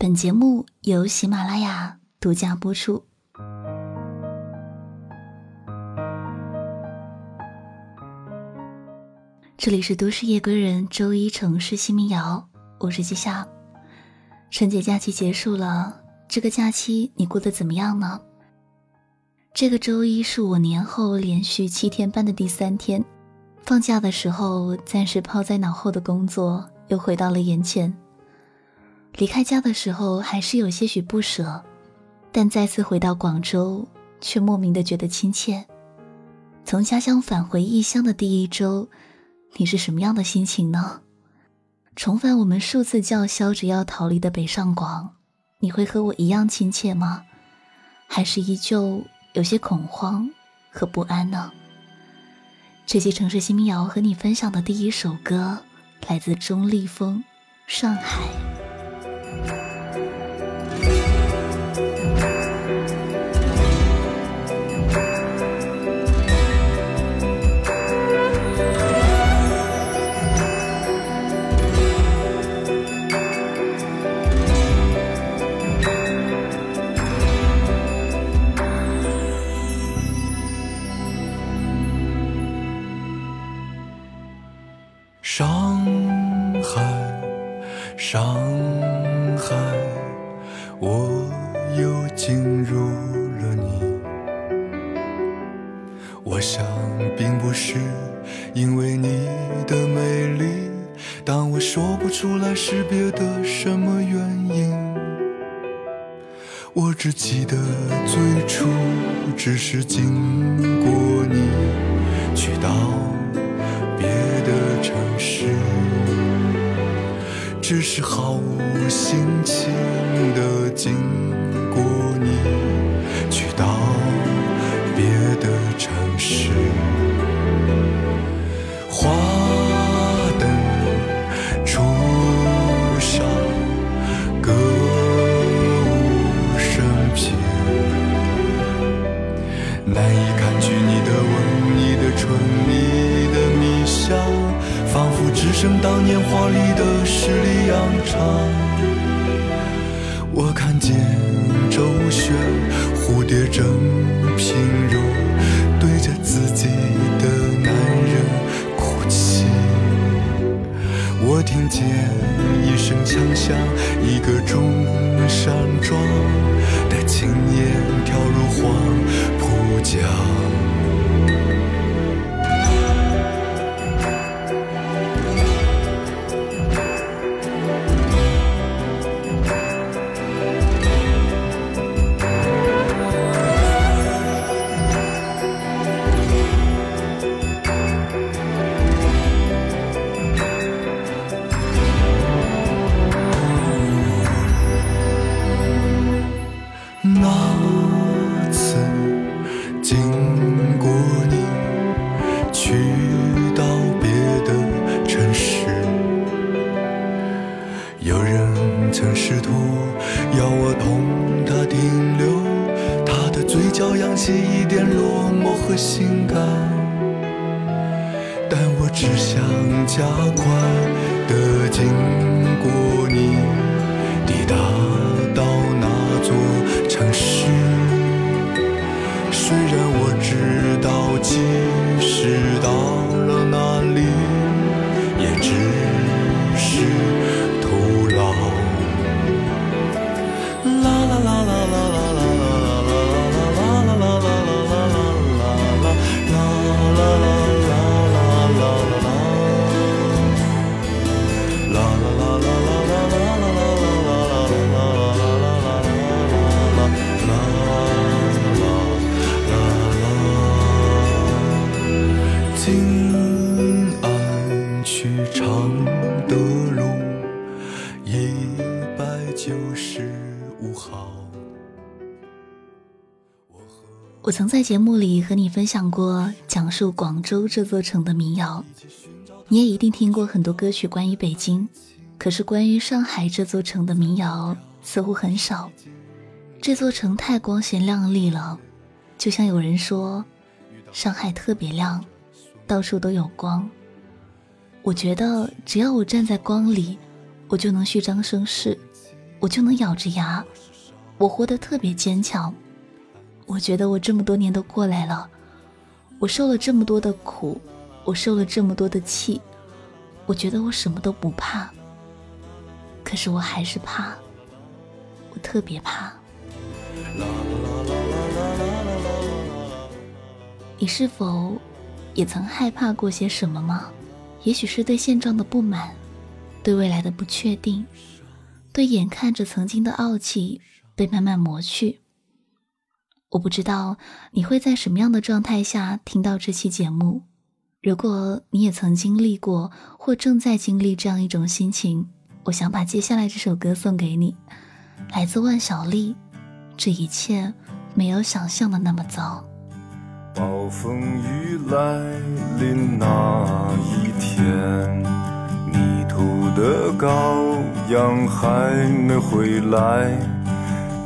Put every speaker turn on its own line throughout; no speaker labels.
本节目由喜马拉雅独家播出。这里是都市夜归人周一城市新民谣，我是季夏。春节假期结束了，这个假期你过得怎么样呢？这个周一是我年后连续七天班的第三天，放假的时候暂时抛在脑后的工作又回到了眼前。离开家的时候还是有些许不舍，但再次回到广州，却莫名的觉得亲切。从家乡返回异乡的第一周，你是什么样的心情呢？重返我们数次叫嚣着要逃离的北上广，你会和我一样亲切吗？还是依旧有些恐慌和不安呢？这期城市新民谣和你分享的第一首歌，来自钟立风，《上海》。
上海我又进入了你。我想并不是因为你的美丽但我说不出来是别的什么原因。我只记得最初只是经过你去到别的城市。只是毫无心情的经过你，去到别的城市。生当年华丽的十里扬长，我看见周旋蝴蝶正平柔，对着自己的男人哭泣。我听见一声枪响，一个钟山庄，的青年跳入黄浦江。
我曾在节目里和你分享过讲述广州这座城的民谣，你也一定听过很多歌曲关于北京，可是关于上海这座城的民谣似乎很少。这座城太光鲜亮丽了，就像有人说，上海特别亮，到处都有光。我觉得只要我站在光里，我就能虚张声势，我就能咬着牙，我活得特别坚强。我觉得我这么多年都过来了，我受了这么多的苦，我受了这么多的气，我觉得我什么都不怕。可是我还是怕，我特别怕。你是否也曾害怕过些什么吗？也许是对现状的不满，对未来的不确定，对眼看着曾经的傲气被慢慢磨去。我不知道你会在什么样的状态下听到这期节目。如果你也曾经历过或正在经历这样一种心情，我想把接下来这首歌送给你，来自万晓利。这一切没有想象的那么糟。
暴风雨来临那一天，迷途的羔羊还没回来，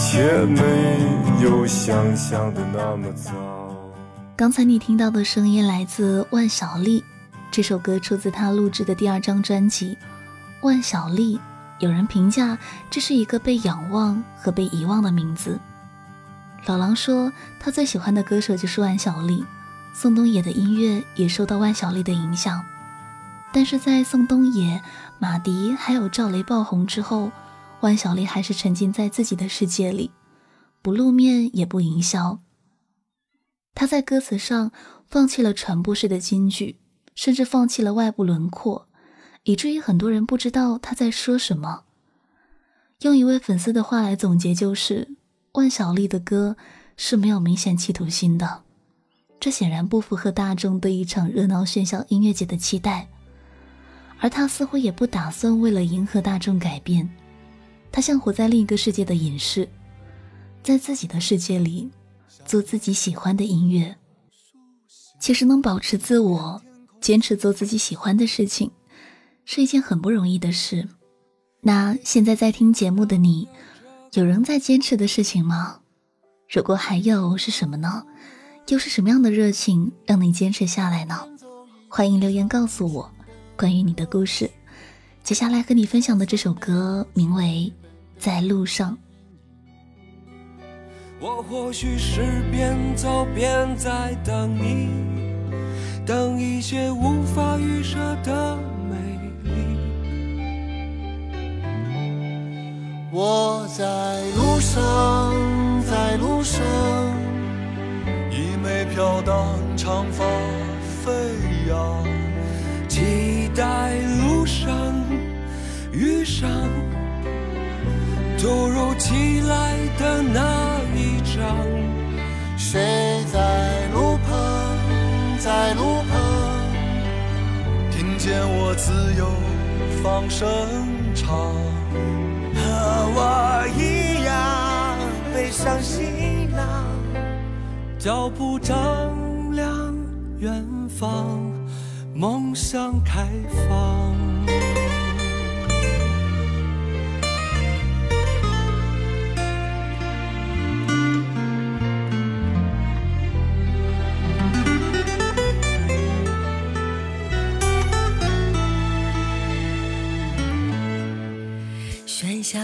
切没有想象的那么糟。
刚才你听到的声音来自万晓利，这首歌出自他录制的第二张专辑《万晓利》。有人评价这是一个被仰望和被遗忘的名字。老狼说他最喜欢的歌手就是万晓利，宋冬野的音乐也受到万晓利的影响。但是在宋冬野、马迪还有赵雷爆红之后。万晓利还是沉浸在自己的世界里，不露面也不营销。他在歌词上放弃了传播式的金句，甚至放弃了外部轮廓，以至于很多人不知道他在说什么。用一位粉丝的话来总结，就是万晓利的歌是没有明显企图心的。这显然不符合大众对一场热闹喧嚣音乐节的期待，而他似乎也不打算为了迎合大众改变。他像活在另一个世界的隐士，在自己的世界里做自己喜欢的音乐。其实能保持自我，坚持做自己喜欢的事情，是一件很不容易的事。那现在在听节目的你，有人在坚持的事情吗？如果还有，是什么呢？又是什么样的热情让你坚持下来呢？欢迎留言告诉我关于你的故事。接下来和你分享的这首歌名为《在路上》。
我或许是边走边在等你，等一些无法预设的美丽。
我在路上，在路上，衣袂飘荡，长发飞扬，
期待路上遇上突如其来的那一场。
谁在路旁，在路旁，听见我自由放声唱。
和我一样背上行囊，脚步丈量远方，梦想开放。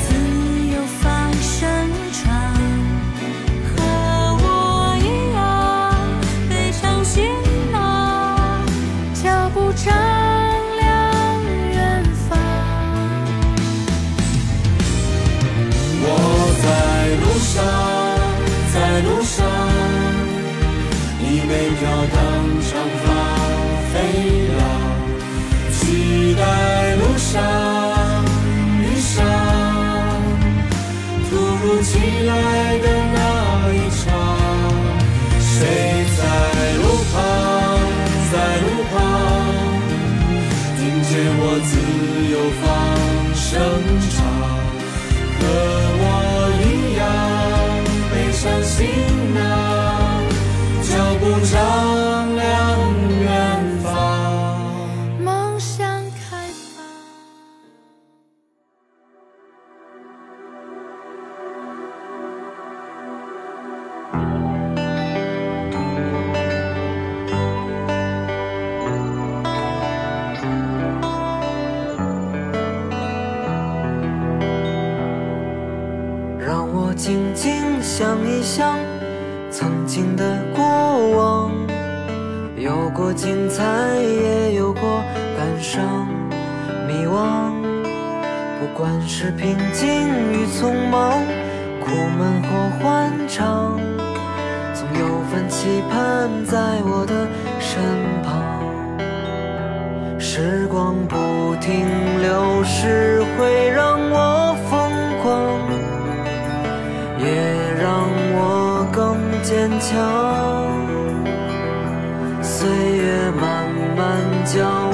自由
争吵时光不停流逝，会让我疯狂。也让我更坚强。岁月慢慢教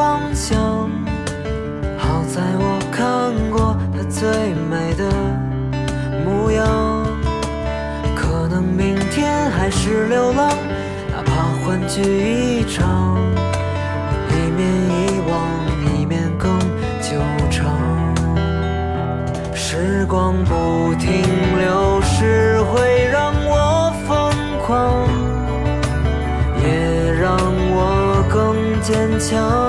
方向。好在我看过它最美的模样，可能明天还是流浪，哪怕欢聚一场，一面遗忘，一面更久长。时光不停流逝，会让我疯狂，也让我更坚强。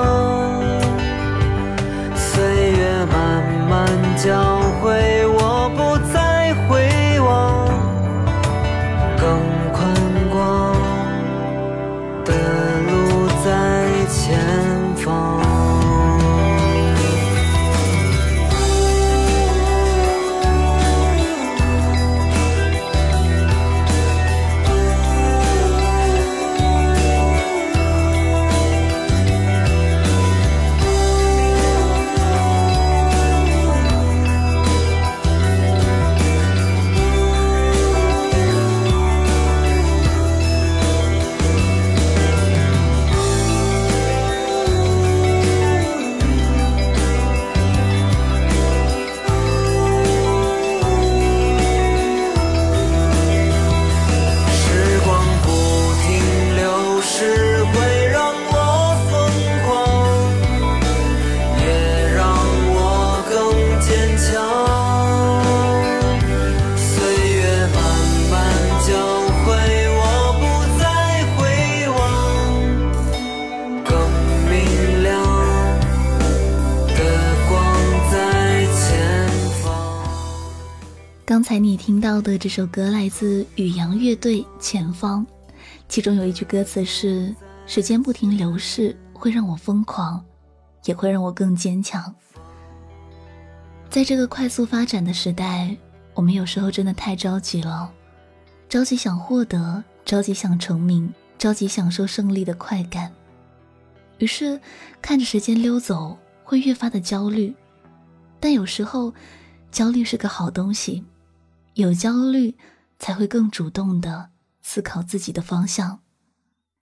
到的这首歌来自宇阳乐队《前方》，其中有一句歌词是：“时间不停流逝，会让我疯狂，也会让我更坚强。”在这个快速发展的时代，我们有时候真的太着急了，着急想获得，着急想成名，着急享受胜利的快感，于是看着时间溜走，会越发的焦虑。但有时候，焦虑是个好东西。有焦虑，才会更主动的思考自己的方向。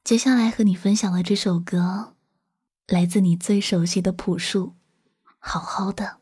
接下来和你分享的这首歌，来自你最熟悉的朴树，好好的。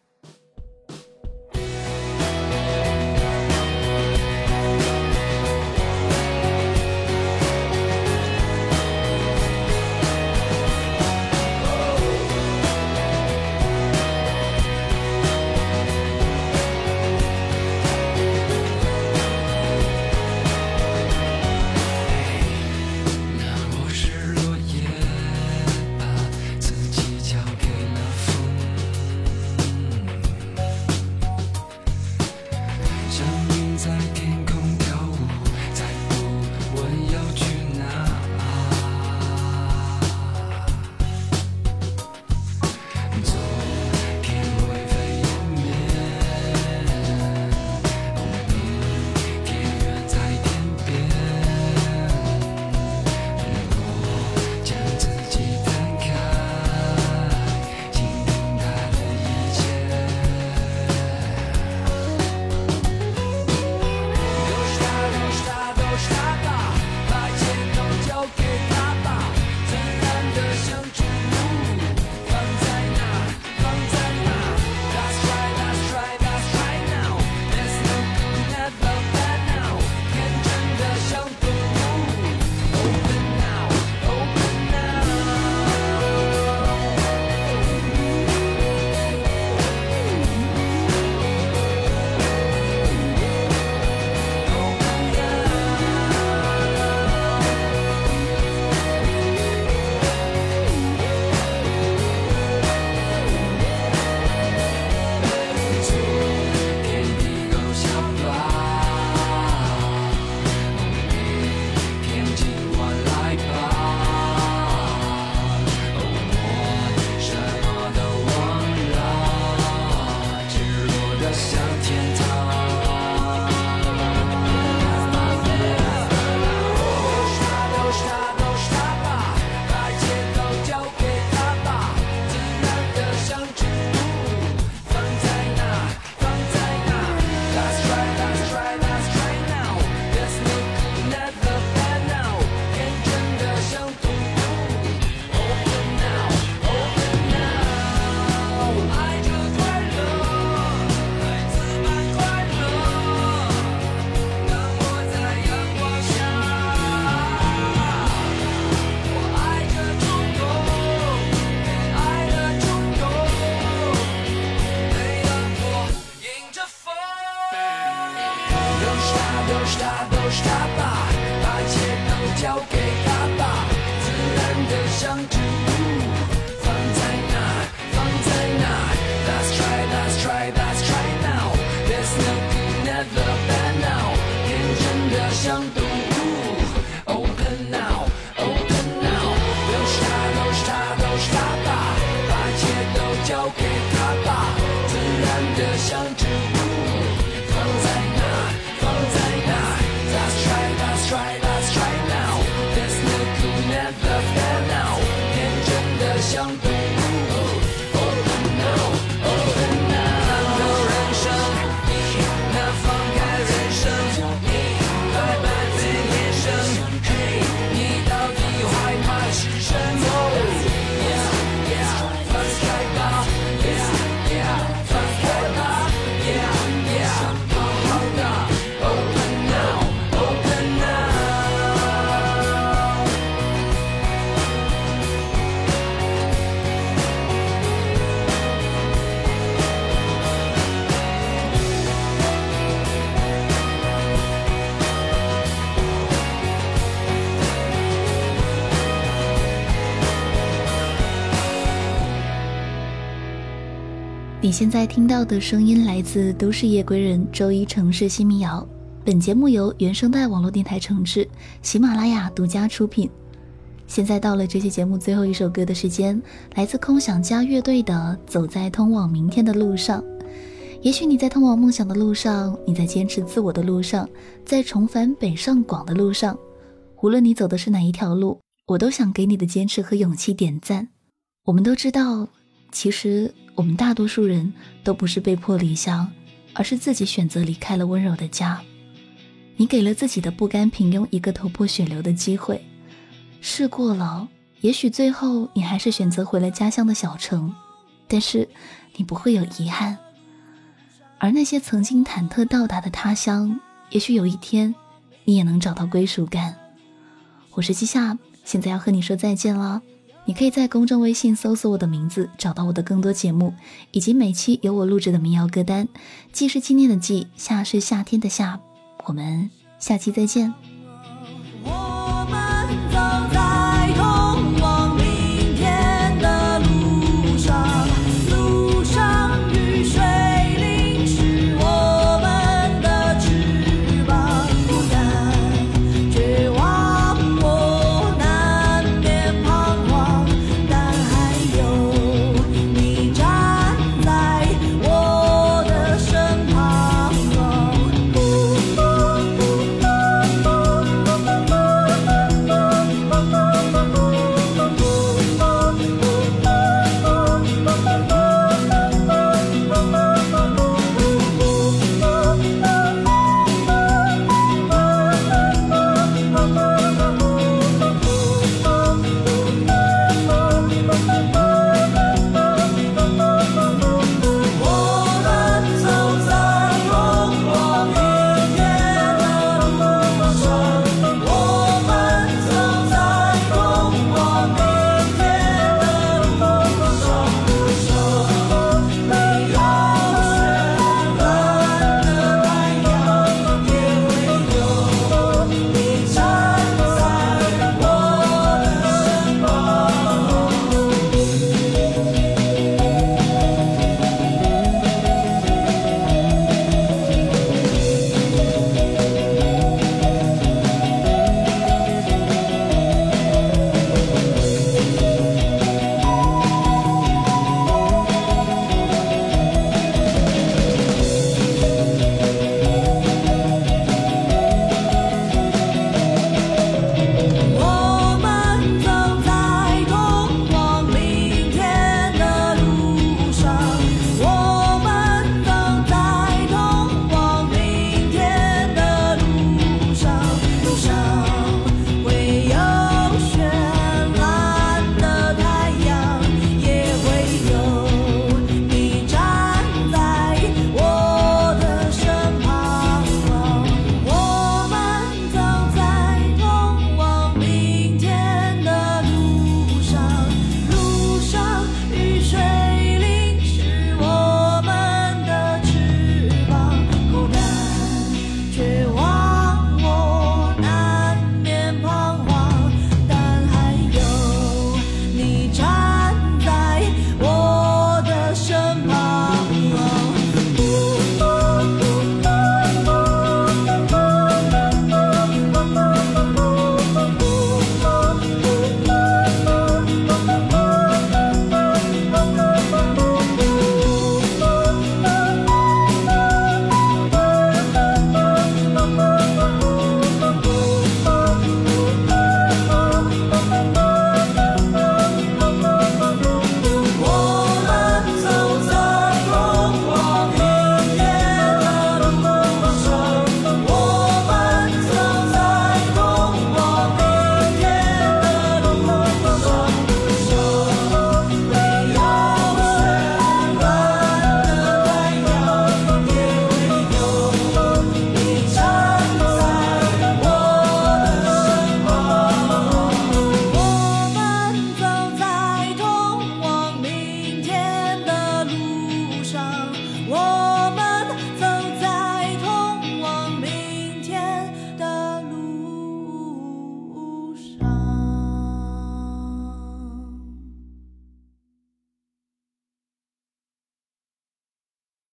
你
现在听到的声音来自都市夜归人周一城市新民谣。本节目由原声带网络电台承制，喜马拉雅独家出品。现在到了这期节目最后一首歌的时间，来自空想家乐队的《走在通往明天的路上》。也许你在通往梦想的路上，你在坚持自我的路上，在重返北上广的路上，无论你走的是哪一条路，我都想给你的坚持和勇气点赞。我们都知道，其实我们大多数人都不是被迫离乡，而是自己选择离开了温柔的家。你给了自己的不甘平庸一个头破血流的机会，试过了，也许最后你还是选择回了家乡的小城，但是你不会有遗憾。而那些曾经忐忑到达的他乡，也许有一天，你也能找到归属感。我是季夏，现在要和你说再见了。你可以在公众微信搜索我的名字，找到我的更多节目，以及每期由我录制的民谣歌单。季是纪念的季，夏是夏天的夏。我们下期再见。